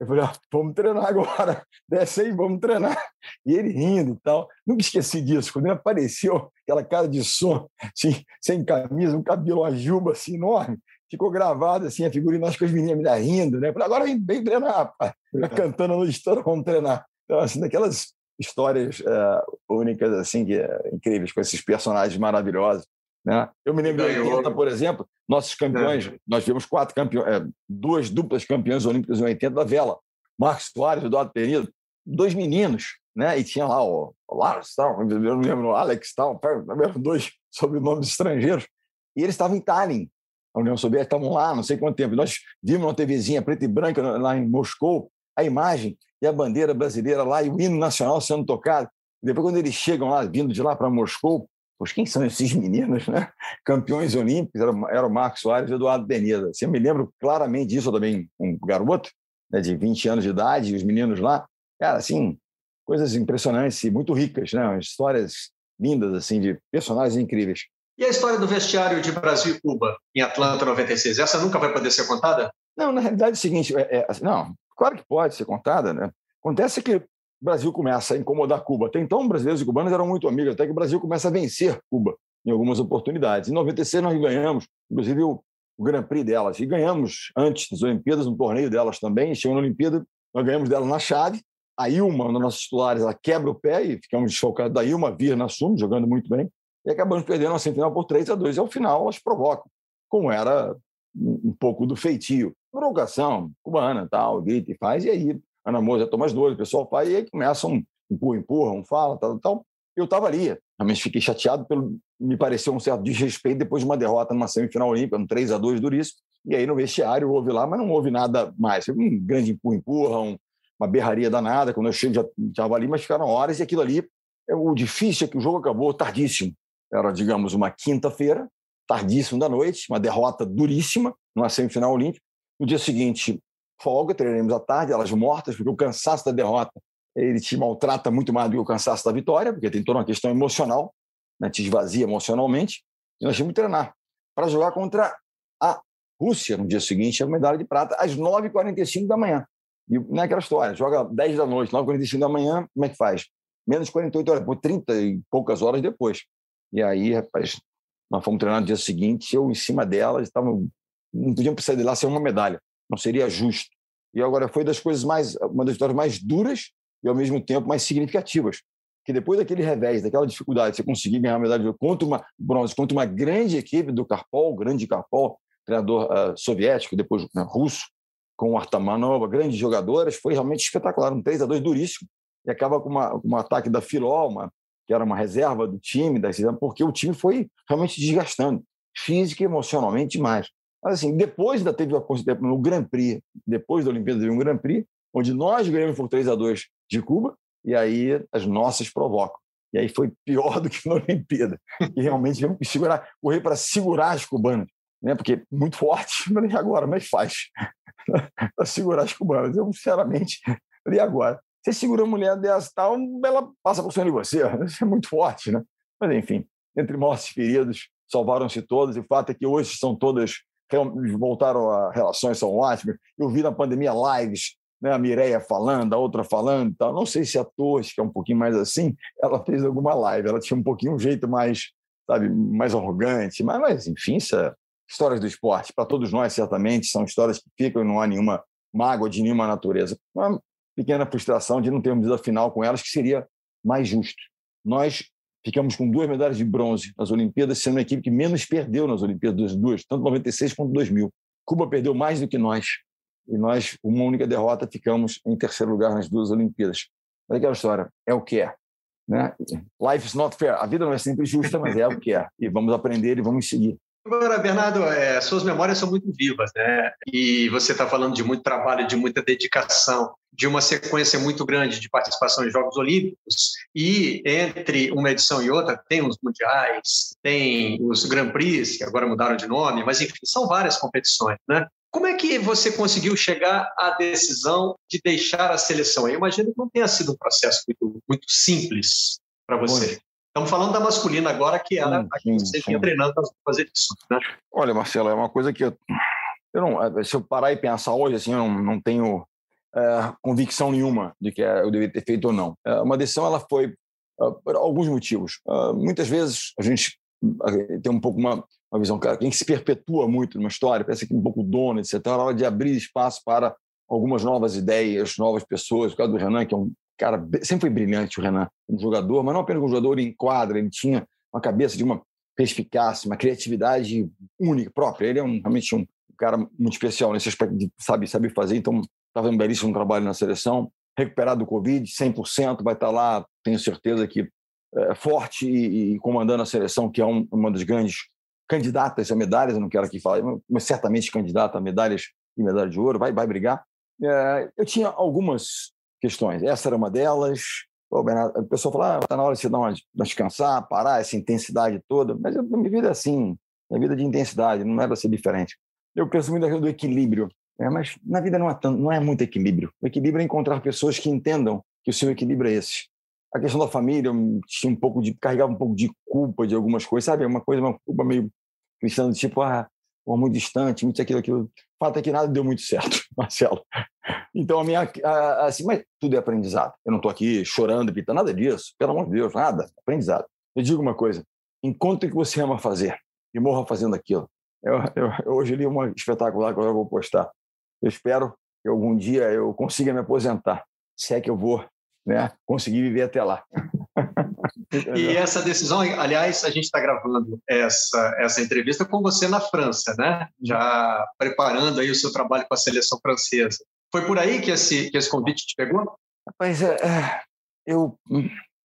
Eu falei, ah, vamos treinar agora, desce aí, vamos treinar. E ele rindo e tal. Nunca esqueci disso. Quando ele apareceu, aquela cara de som, assim, sem camisa, um cabelo, uma juba assim, enorme, ficou gravado assim, a figurinha, nós com as meninas me rindo, né? Falei, agora vem, vem treinar, rapaz. Cantando no história, vamos treinar. Então, assim, daquelas histórias uh, únicas, assim, que, uh, incríveis, com esses personagens maravilhosos. Né? Eu me lembro de 80, por exemplo, nossos campeões, é. nós tivemos quatro campeões, é, duas duplas campeãs olímpicas em 80 da vela. Marcos Soares e Eduardo Pereira, dois meninos, né? E tinha lá o, Lars, tal, eu não lembro, o Alex, tal, dois sobrenomes estrangeiros. E eles estavam em Tallinn, a União Soviética, estavam lá, não sei quanto tempo. Nós vimos uma TVzinha preta e branca lá em Moscou, a imagem e a bandeira brasileira lá e o hino nacional sendo tocado. Depois, quando eles chegam lá, vindo de lá para Moscou, Pois quem são esses meninos, né? Campeões olímpicos, era, era o Marcos Soares e o Eduardo. Assim, eu me lembro claramente disso, também um garoto né, de 20 anos de idade, e os meninos lá, cara, assim, coisas impressionantes e muito ricas, né? Histórias lindas, assim, de personagens incríveis. E a história do vestiário de Brasil e Cuba em Atlanta 96, essa nunca vai poder ser contada? Não, na realidade é o seguinte, é, é, assim, não, claro que pode ser contada, né? Acontece que o Brasil começa a incomodar Cuba. Até então, brasileiros e cubanos eram muito amigos, até que o Brasil começa a vencer Cuba em algumas oportunidades. Em 96, nós ganhamos, inclusive, o, o Grand Prix delas. E ganhamos antes das Olimpíadas, um torneio delas também. Chegou na Olimpíada, nós ganhamos dela na chave. A Ilma, uma das nossas titulares, ela quebra o pé e ficamos desfocados da Ilma, vir na Sumo, jogando muito bem. E acabamos perdendo a semifinal por 3 a 2 E ao final, elas provocam, como era um pouco do feitio. Provocação cubana, tal, grita e faz. E aí Ana Moura toma as dores, o pessoal faz, e aí começa um empurra, empurra, um fala, tal, tal. Eu estava ali, realmente fiquei chateado, pelo, me pareceu um certo desrespeito depois de uma derrota numa semifinal olímpica, um 3 a 2 duríssimo. E aí no vestiário houve lá, mas não houve nada mais. Um grande empurra, empurra, um, uma berraria danada. Quando eu chego, já estava ali, mas ficaram horas, e aquilo ali, é, o difícil é que o jogo acabou tardíssimo. Era, digamos, uma quinta-feira, tardíssimo da noite, uma derrota duríssima numa semifinal olímpica. No dia seguinte, folga, treinaremos à tarde, elas mortas, porque o cansaço da derrota ele te maltrata muito mais do que o cansaço da vitória, porque tem toda uma questão emocional, né, te esvazia emocionalmente. E nós tínhamos que treinar para jogar contra a Rússia no dia seguinte, a medalha de prata, às 9h45 da manhã. E não é aquela história, joga 10 da noite, 9h45 da manhã, como é que faz? Menos 48 horas, por 30 e poucas horas depois. E aí, rapaz, nós fomos treinar no dia seguinte, eu em cima delas, tava, não podíamos precisar de lá sem uma medalha não seria justo. E agora foi das coisas mais, uma das vitórias mais duras e ao mesmo tempo mais significativas, que depois daquele revés, daquela dificuldade, você conseguir ganhar a medalha contra uma bronze, contra uma grande equipe do Karpol, grande Karpol, treinador uh, soviético, depois uh, russo, com o Artamanova, grandes jogadoras, foi realmente espetacular, um 3 a 2 duríssimo, e acaba com, uma, um ataque da Filó, uma, que era uma reserva do time, porque o time foi realmente desgastando, física e emocionalmente demais. Mas, assim, depois ainda teve no Grand Prix, depois da Olimpíada, teve um Grand Prix, onde nós ganhamos por 3 a 2 de Cuba, e aí as nossas provocam. E aí foi pior do que na Olimpíada. E realmente tivemos que segurar, correr para segurar as cubanas, né? porque muito forte, mas agora? Mas faz. para segurar as cubanas. Eu, sinceramente, e agora? Você segura uma mulher dessa tal, ela passa por cima de você. Isso é muito forte, né? Mas, enfim, entre mortos e feridos, salvaram-se todas. E o fato é que hoje são todas voltaram a relações são ótimas. Eu vi na pandemia lives, né, a Mireia falando, a outra falando, tal. não sei se a Torres, que é um pouquinho mais assim, ela fez alguma live, ela tinha um pouquinho um jeito mais, sabe, mais arrogante, mas, mas enfim, isso é histórias do esporte, para todos nós certamente, são histórias que ficam e não há nenhuma mágoa de nenhuma natureza. Uma pequena frustração de não termos à final com elas, que seria mais justo. Nós Ficamos com duas medalhas de bronze nas Olimpíadas, sendo a equipe que menos perdeu nas Olimpíadas, duas, tanto 96 quanto 2000. Cuba perdeu mais do que nós. E nós, uma única derrota, ficamos em terceiro lugar nas duas Olimpíadas. Mas aquela história, é o que é. Né? Life is not fair. A vida não é sempre justa, mas é o que é. E vamos aprender e vamos seguir. Agora, Bernardo, é, suas memórias são muito vivas, né? E você está falando de muito trabalho, de muita dedicação, de uma sequência muito grande de participação em Jogos Olímpicos. E entre uma edição e outra, tem os mundiais, tem os Grand Prix, que agora mudaram de nome, mas enfim, são várias competições, né? Como é que você conseguiu chegar à decisão de deixar a seleção? Eu imagino que não tenha sido um processo muito, muito simples para você. Estamos falando da masculina agora, que era sim, a que você vinha treinando para fazer isso. Né? Olha, Marcelo, é uma coisa que eu, eu não, é, se eu parar e pensar hoje, assim, eu não, não tenho é, convicção nenhuma de que eu deveria ter feito ou não. É, uma decisão ela foi é, por alguns motivos. Muitas vezes a gente tem um pouco uma, uma visão, cara, quem se perpetua muito numa história, parece que um pouco dono, etc. É hora de abrir espaço para algumas novas ideias, novas pessoas. O caso do Renan, que é um cara, sempre foi brilhante o Renan, um jogador, mas não apenas um jogador em quadra, ele tinha uma cabeça de uma perspicácia, uma criatividade única, própria. Ele é um, realmente um cara muito especial nesse aspecto de sabe, saber fazer, então estava um belíssimo trabalho na seleção, recuperado do Covid, 100%, vai estar lá, tenho certeza que é, forte e, e, comandando a seleção, que é um, uma das grandes candidatas a medalhas, eu não quero aqui falar, mas certamente candidata a medalhas e medalha de ouro, vai, vai brigar. É, eu tinha algumas questões. Essa era uma delas. O Bernardo, a pessoa fala, está ah, na hora de você dar uma, descansar, parar essa intensidade toda. Mas a minha vida é assim, minha vida é de intensidade, não é para ser diferente. Eu penso muito naquilo do equilíbrio, né? mas na vida não é, tanto, não é muito equilíbrio. O equilíbrio é encontrar pessoas que entendam que o seu equilíbrio é esse. A questão da família, eu tinha um pouco de carregava um pouco de culpa de algumas coisas, sabe? Uma coisa, uma culpa meio cristã, tipo, ah, muito distante, muito aquilo, aquilo. O fato é que nada deu muito certo, Marcelo. Então, a minha. Assim, mas tudo é aprendizado. Eu não estou aqui chorando, pitando, nada disso. Pelo amor de Deus, nada. Aprendizado. Eu digo uma coisa: encontre o que você ama fazer e morra fazendo aquilo. Eu, eu, eu hoje li uma espetacular que eu vou postar. Eu espero que algum dia eu consiga me aposentar, se é que eu vou né, conseguir viver até lá. E essa decisão, aliás, a gente está gravando essa, essa entrevista com você na França, né? Já preparando aí o seu trabalho com a seleção francesa. Foi por aí que esse, que esse convite te pegou? Rapaz, é, é, eu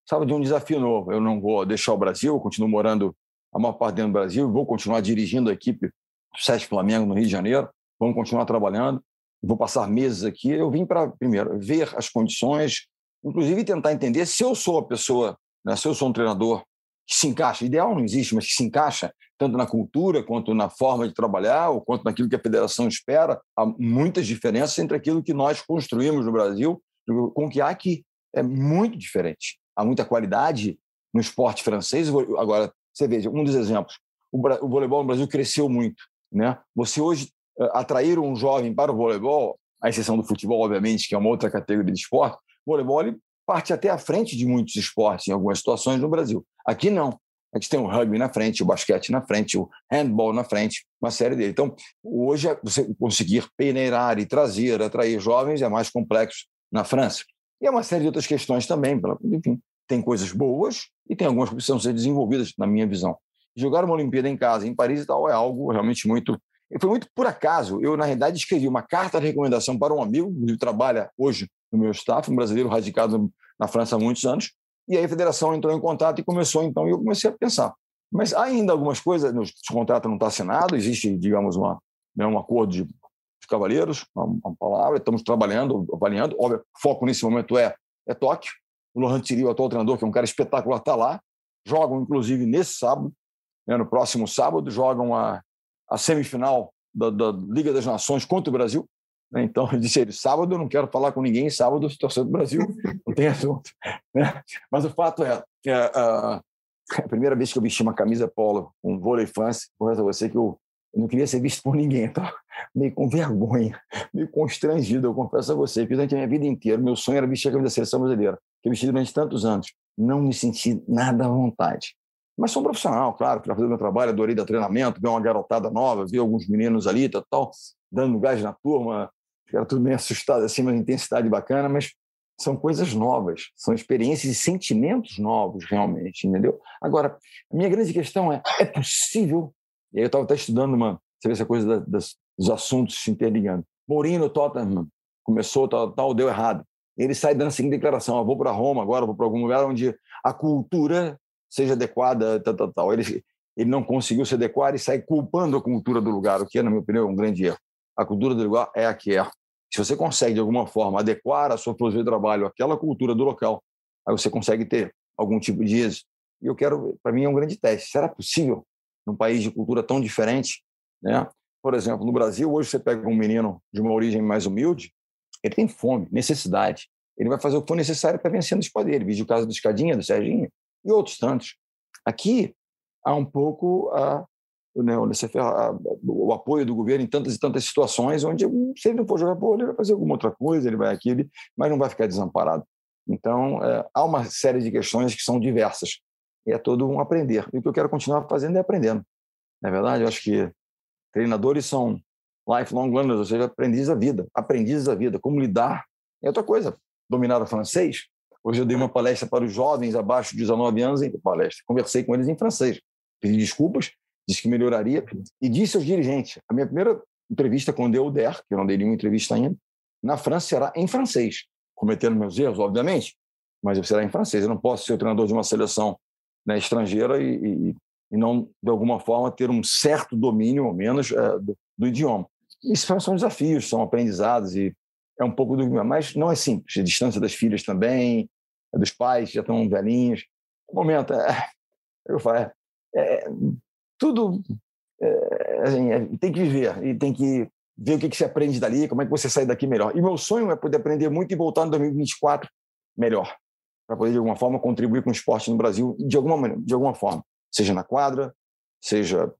estava de um desafio novo. Eu não vou deixar o Brasil, eu continuo morando a maior parte dentro do Brasil, vou continuar dirigindo a equipe do Sete Flamengo no Rio de Janeiro, vamos continuar trabalhando, vou passar meses aqui. Eu vim para, primeiro, ver as condições, inclusive tentar entender se eu sou a pessoa né? Se eu sou um treinador que se encaixa, ideal não existe, mas que se encaixa tanto na cultura quanto na forma de trabalhar, ou quanto naquilo que a federação espera, há muitas diferenças entre aquilo que nós construímos no Brasil com o que há que é muito diferente. Há muita qualidade no esporte francês. Agora, você veja, um dos exemplos, o voleibol no Brasil cresceu muito. Né? Você hoje eh, atrair um jovem para o voleibol, à exceção do futebol, obviamente, que é uma outra categoria de esporte, o voleibol parte até à frente de muitos esportes em algumas situações no Brasil. Aqui não. A gente tem o rugby na frente, o basquete na frente, o handball na frente, uma série dele. Então, hoje, você conseguir peneirar e trazer, atrair jovens é mais complexo na França. E é uma série de outras questões também. Enfim, tem coisas boas e tem algumas que precisam ser desenvolvidas, na minha visão. Jogar uma Olimpíada em casa, em Paris e tal, é algo realmente muito. Foi muito por acaso. Eu, na realidade, escrevi uma carta de recomendação para um amigo que trabalha hoje no meu staff, um brasileiro radicado na França há muitos anos. E aí a federação entrou em contato e começou, então, e eu comecei a pensar. Mas ainda algumas coisas, o contrato não está assinado, existe, digamos, uma, né, um acordo de, de cavalheiros, uma, uma, palavra, estamos trabalhando, avaliando. Óbvio, o foco nesse momento é, é Tóquio. O Laurent Thierry, o atual treinador, que é um cara espetacular, está lá. Jogam, inclusive, nesse sábado, né, no próximo sábado, jogam a, a semifinal da, da Liga das Nações contra o Brasil. Né? Então, eu disse ele, sábado eu não quero falar com ninguém, sábado eu do Brasil, não tem assunto. Né? Mas o fato é, a, a, primeira vez que eu vesti uma camisa polo, um vôlei fãs, confesso a você que eu, eu não queria ser visto por ninguém, estava meio com vergonha, meio constrangido, eu confesso a você, que durante a minha vida inteira, meu sonho era vestir a camisa da seleção brasileira, que eu vesti durante tantos anos, não me senti nada à vontade. Mas sou um profissional, claro, para fazer meu trabalho, adorei dar treinamento, ver uma garotada nova, ver alguns meninos ali, tal, tal dando gás na turma, era tudo bem assustado, assim, uma intensidade bacana, mas são coisas novas, são experiências e sentimentos novos, realmente, entendeu? Agora, a minha grande questão é: é possível? E aí eu estava até estudando uma, você vê essa coisa da, das, dos assuntos se interligando. Mourinho Tottenham começou, tal, tal, deu errado. ele sai dando a seguinte declaração: eu vou para Roma agora, vou para algum lugar onde a cultura seja adequada, tal, tal, tal. Ele, ele não conseguiu se adequar e sai culpando a cultura do lugar, o que é, na minha opinião, um grande erro. A cultura do lugar é a que é. Se você consegue, de alguma forma, adequar a sua filosofia de trabalho àquela cultura do local, aí você consegue ter algum tipo de êxito. E eu quero, para mim, é um grande teste. Será possível, num país de cultura tão diferente, né? Por exemplo, no Brasil, hoje você pega um menino de uma origem mais humilde, ele tem fome, necessidade. Ele vai fazer o que for necessário para vencer no esporte dele. Vídeo o caso do Escadinha, do Serginho e outros tantos. Aqui há um pouco a, né, o apoio do governo em tantas e tantas situações onde, se ele não for jogar bola, ele vai fazer alguma outra coisa, ele vai aqui, ele, mas não vai ficar desamparado. Então, é, há uma série de questões que são diversas. E é todo um aprender. E o que eu quero continuar fazendo é aprendendo. Na é verdade, eu acho que treinadores são lifelong learners, ou seja, aprendizes da vida. Aprendizes da vida. Como lidar. É outra coisa. Dominar o francês. Hoje eu dei uma palestra para os jovens abaixo de 19 anos em palestra. Conversei com eles em francês. Pedi desculpas, disse que melhoraria e disse aos dirigentes. A minha primeira entrevista com o Deuder, que eu não dei nenhuma entrevista ainda, na França será em francês cometendo meus erros, obviamente, mas será em francês. Eu não posso ser o treinador de uma seleção né, estrangeira e, e, e, não, de alguma forma, ter um certo domínio, ao menos, é, do, do, idioma. Isso são desafios, são aprendizados e é um pouco do. Mas não é simples. A distância das filhas também, dos pais, já estão velhinhos. No momento, é, eu falo, é, é tudo é, assim, é, tem que viver e tem que ver o que, que você aprende dali, como é que você sai daqui melhor. E meu sonho é poder aprender muito e voltar em 2024 melhor, para poder, de alguma forma, contribuir com o esporte no Brasil, de alguma, de alguma forma, seja na quadra, seja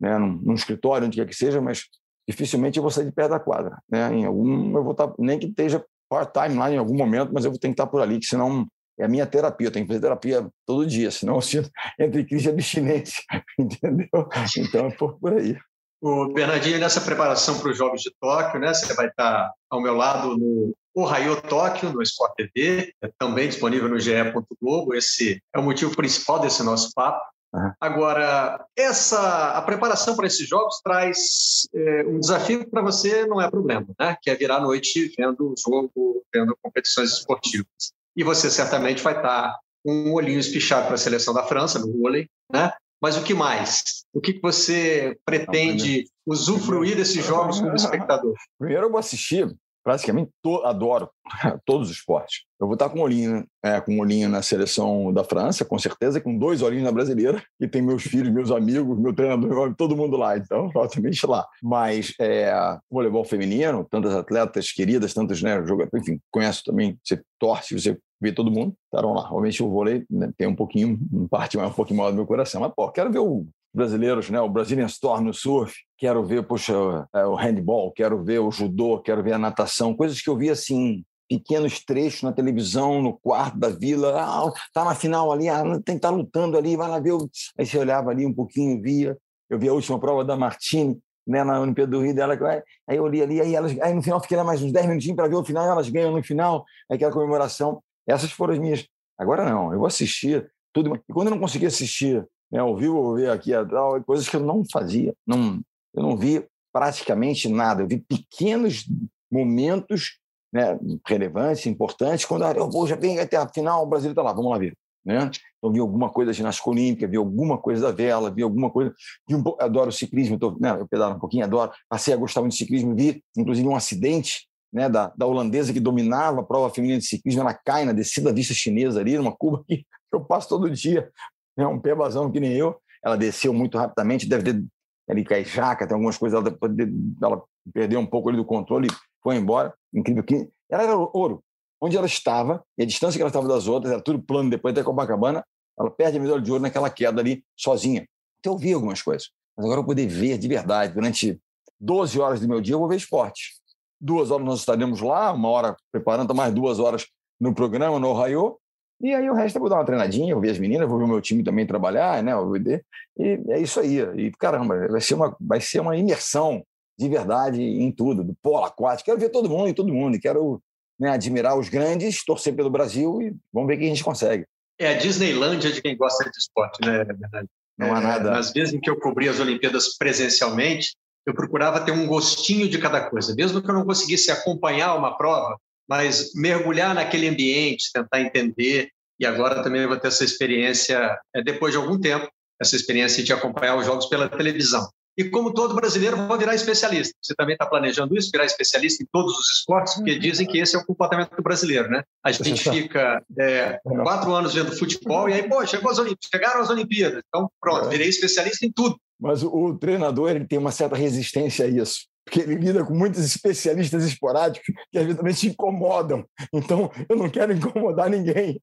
né, num, num escritório, onde quer que seja, mas dificilmente eu vou sair de perto da quadra. Né? Em algum, eu vou estar, nem que esteja part-time lá em algum momento, mas eu vou estar por ali, que senão é a minha terapia, eu tenho que fazer terapia todo dia, senão eu sinto entre crise de abstinência, entendeu? Então é por, por aí. O Bernardinho, nessa preparação para os Jogos de Tóquio, né, você vai estar ao meu lado no Ohio Tóquio, no Sport TV, é também disponível no GE. Globo. Esse é o motivo principal desse nosso papo. Uhum. Agora, essa a preparação para esses jogos traz é, um desafio que para você não é problema, né? Que é virar à noite vendo o jogo, vendo competições esportivas. E você certamente vai estar com um olhinho espichado para a seleção da França no vôlei, né? Mas o que mais? O que você pretende usufruir desses jogos como espectador? Primeiro, eu vou assistir praticamente to, adoro todos os esportes. Eu vou estar com um olhinho, é, com um olhinho na seleção da França, com certeza, com dois olhinhos na brasileira, e tem meus filhos, meus amigos, meu treinador, todo mundo lá, então, obviamente lá. Mas é, voleibol feminino, tantas atletas queridas, tantos né, enfim, conheço também, você torce, você vê todo mundo, estarão lá. Obviamente o vôlei né, tem um pouquinho, parte um pouquinho maior do meu coração, mas, pô, quero ver o brasileiros, né? O Brazilian Storm no surf, quero ver, poxa, é, o handball, quero ver o judô, quero ver a natação, coisas que eu vi assim, pequenos trechos na televisão, no quarto da vila, ah, tá na final ali, ah, tem que estar tá lutando ali, vai lá ver. Aí você olhava ali um pouquinho, via, eu vi a última prova da Martini, né, na Olimpíada do Rio dela, aí eu li ali, aí, elas, aí no final fiquei lá mais uns 10 minutinhos para ver o final, elas ganham no final, aquela comemoração. Essas foram as minhas. Agora não, eu vou assistir tudo. E quando eu não consegui assistir né, ao vivo, eu vou ver aqui coisas que eu não fazia. Não, eu não vi praticamente nada. Eu vi pequenos momentos né, relevantes, importantes, quando ah, eu vou, já vem até a final, o Brasil está lá, vamos lá ver. Né? Então, vi alguma coisa da ginástica olímpica, vi alguma coisa da vela, vi alguma coisa. Vi um, adoro ciclismo, tô, né, eu pedalo um pouquinho, adoro. Passei a gostar muito de ciclismo, vi, inclusive, um acidente né, da, da holandesa que dominava a prova feminina de ciclismo, ela cai na descida vista chinesa ali, numa curva que eu passo todo dia né, um pebazão que nem eu. Ela desceu muito rapidamente, deve ter ali jaca, tem algumas coisas, ela, ela perdeu um pouco ali do controle e foi embora. Incrível que ela era ouro. Onde ela estava, e a distância que ela estava das outras, era tudo plano depois até Copacabana, ela perde a medalha de ouro naquela queda ali, sozinha. Então eu vi algumas coisas. Mas agora eu poder ver de verdade, durante 12 horas do meu dia, eu vou ver esporte. Duas horas nós estaremos lá, uma hora preparando, mais duas horas no programa, no Ohio, e aí o resto eu vou dar uma treinadinha, vou ver as meninas, vou ver o meu time também trabalhar, né? E é isso aí. E caramba, vai ser uma, vai ser uma imersão de verdade em tudo, do polo aquático. Quero ver todo mundo e todo mundo. Quero né, admirar os grandes, torcer pelo Brasil e vamos ver o que a gente consegue. É a Disneylândia de quem gosta de esporte, né? Não há nada. É, nas vezes em que eu cobri as Olimpíadas presencialmente, eu procurava ter um gostinho de cada coisa. Mesmo que eu não conseguisse acompanhar uma prova, mas mergulhar naquele ambiente, tentar entender, e agora também vou ter essa experiência, é, depois de algum tempo, essa experiência de acompanhar os jogos pela televisão. E como todo brasileiro, vou virar especialista. Você também está planejando isso, virar especialista em todos os esportes, porque uhum. dizem que esse é o comportamento do brasileiro, né? A gente fica é, quatro anos vendo futebol e aí, pô, chegou as Olimpíadas, chegaram as Olimpíadas. Então, pronto, é. virei especialista em tudo. Mas o, treinador ele tem uma certa resistência a isso porque ele lida com muitos especialistas esporádicos que às vezes também se incomodam. Então, eu não quero incomodar ninguém,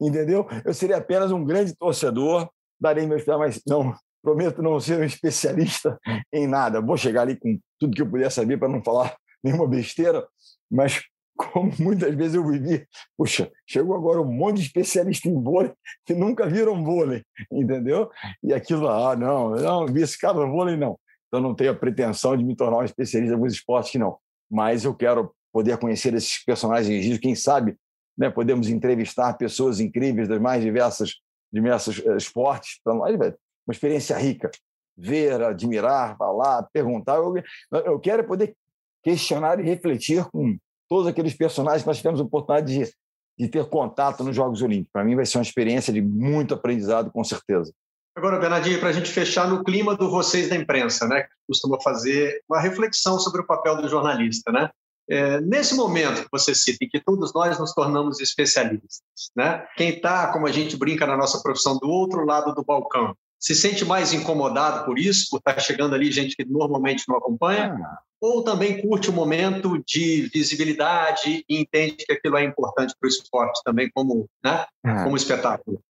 entendeu? Eu seria apenas um grande torcedor, darei meu mas não, prometo não ser um especialista em nada. Vou chegar ali com tudo que eu puder saber para não falar nenhuma besteira, mas como muitas vezes eu vivi, puxa, chegou agora um monte de especialista em vôlei que nunca viram vôlei, entendeu? E aquilo, ah, não, não vi esse cara no vôlei, não. Então não tenho a pretensão de me tornar um especialista em alguns esportes não. Mas eu quero poder conhecer esses personagens, quem sabe, né, podemos entrevistar pessoas incríveis das mais diversas diversos eh, esportes para nós, uma experiência rica. Ver, admirar, falar, perguntar. Eu, eu quero poder questionar e refletir com todos aqueles personagens que nós tivemos a oportunidade de, de ter contato nos Jogos Olímpicos. Para mim vai ser uma experiência de muito aprendizado, com certeza. Agora, Bernardinho, para a gente fechar no clima do vocês da imprensa, né, que costuma fazer uma reflexão sobre o papel do jornalista, né? É, nesse momento que você cita, em que todos nós nos tornamos especialistas, né? Quem está, como a gente brinca na nossa profissão, do outro lado do balcão, se sente mais incomodado por isso, por estar tá chegando ali gente que normalmente não acompanha, ah. ou também curte o momento de visibilidade e entende que aquilo é importante para o esporte também como, né, ah. como espetáculo?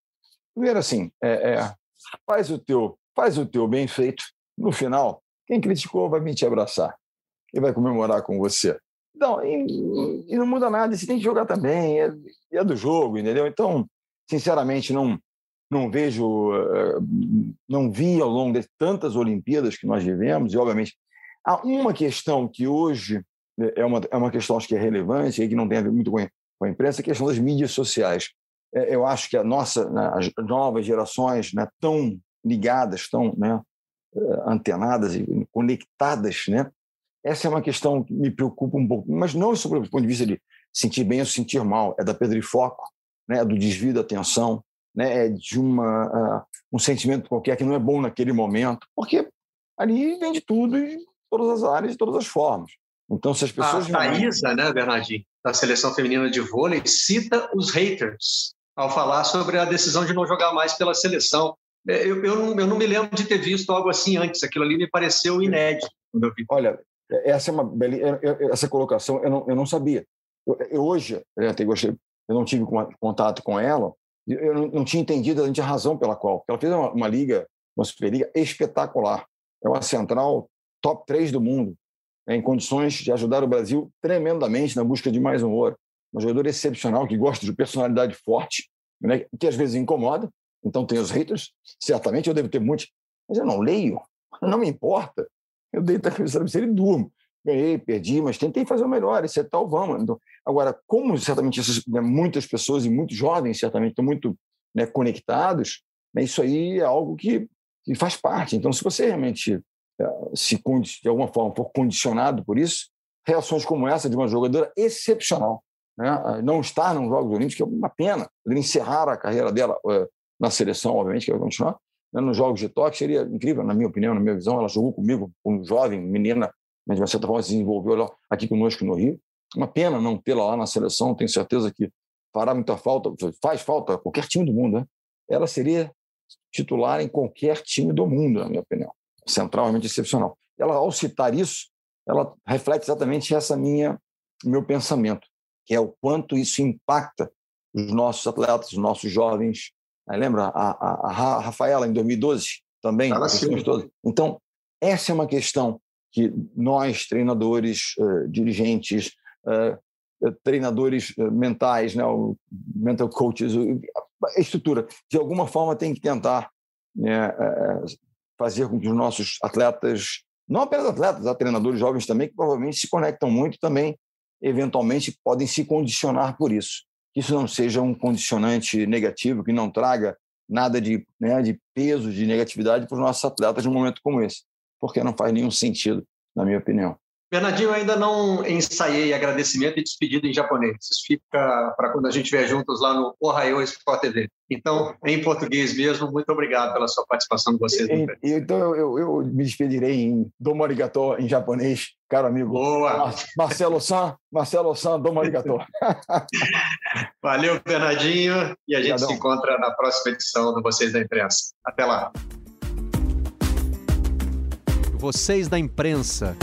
Primeiro assim, é, é, faz o teu, faz o teu bem feito. No final, quem criticou vai vir te abraçar e vai comemorar com você. Não, e, e não muda nada. Você tem que jogar também. É, é do jogo, entendeu? Então, sinceramente, não não vejo, eh, não vi ao longo de tantas Olimpíadas que nós vivemos, e obviamente há uma questão que hoje eh, é uma, é uma questão acho que é relevante e que não tem a ver muito com a, imprensa, a questão das mídias sociais. É, eu acho que a nossa, né, as novas gerações, né, tão ligadas, tão né, eh, antenadas e conectadas, né, essa é uma questão que me preocupa um pouco, mas não sobre o ponto de vista de sentir bem ou sentir mal, é da perda de foco, né, é do desvio da atenção, né, é de uma, um sentimento qualquer que não é bom naquele momento, porque ali vem de tudo, em todas as áreas, de todas as formas. Então, se as pessoas. A Thaisa, né, Bernardinho, da seleção feminina de vôlei, cita os haters ao falar sobre a decisão de não jogar mais pela seleção. É, eu, eu, não, eu não me lembro de ter visto algo assim antes, aquilo ali me pareceu inédito. Olha, essa é uma essa colocação eu não, eu não sabia. Eu, eu hoje, eu até gostei, eu não tive contato com ela, eu não, tinha entendido a razão pela qual. Ela fez uma, uma liga, uma Superliga espetacular. É uma central top 3 do mundo, né, em condições de ajudar o Brasil tremendamente na busca de mais um ouro. Uma jogadora excepcional, que gosta de personalidade forte, né, que às vezes incomoda. Então tem os haters, certamente eu devo ter muitos, mas eu não leio, não me importa. Eu deito a cabeça e durmo ganhei, perdi, mas tentei fazer o melhor, esse é tal, vamos. Então, agora, como certamente essas, né, muitas pessoas e muitos jovens certamente estão muito né, conectados, né, isso aí é algo que, que, faz parte. Então, se você realmente eh, se de alguma forma for condicionado por isso, reações como essa de uma jogadora excepcional, né, não estar nos Jogos Olímpicos, que é uma pena, poder encerrar a carreira dela uh, na seleção, obviamente, que vai continuar, né, nos Jogos de Tóquio seria incrível, na minha opinião, na minha visão, ela jogou comigo como jovem, menina mas de uma certa forma se desenvolveu aqui conosco no Rio. Uma pena não tê-la lá na seleção, tenho certeza que fará muita falta, faz falta a qualquer time do mundo. Né? Ela seria titular em qualquer time do mundo, na minha opinião. Central, realmente excepcional. Ela, ao citar isso, ela reflete exatamente essa minha meu pensamento, que é o quanto isso impacta os nossos atletas, os nossos jovens. Aí, lembra a, a, a Rafaela em 2012 também? Então, essa é uma questão que nós, treinadores, uh, dirigentes, uh, treinadores mentais, né, mental coaches, a estrutura, de alguma forma tem que tentar né, fazer com que os nossos atletas, não apenas atletas, há treinadores jovens também que provavelmente se conectam muito também, eventualmente podem se condicionar por isso. Que isso não seja um condicionante negativo, que não traga nada de, né, de peso, de negatividade para os nossos atletas num momento como esse porque não faz nenhum sentido, na minha opinião. Bernardinho, eu ainda não ensaiei agradecimento e despedida em japonês. Isso fica para quando a gente estiver juntos lá no Ohio Sport TV. Então, em português mesmo, muito obrigado pela sua participação com vocês. então, eu, eu, eu, me despedirei em Domo Arigato, em japonês, caro amigo. Boa! Marcelo San, Marcelo San, Domo Arigato. Valeu, Bernardinho, e a gente Obrigadão. se encontra na próxima edição do Vocês da Imprensa. Até lá! Vocês da Imprensa.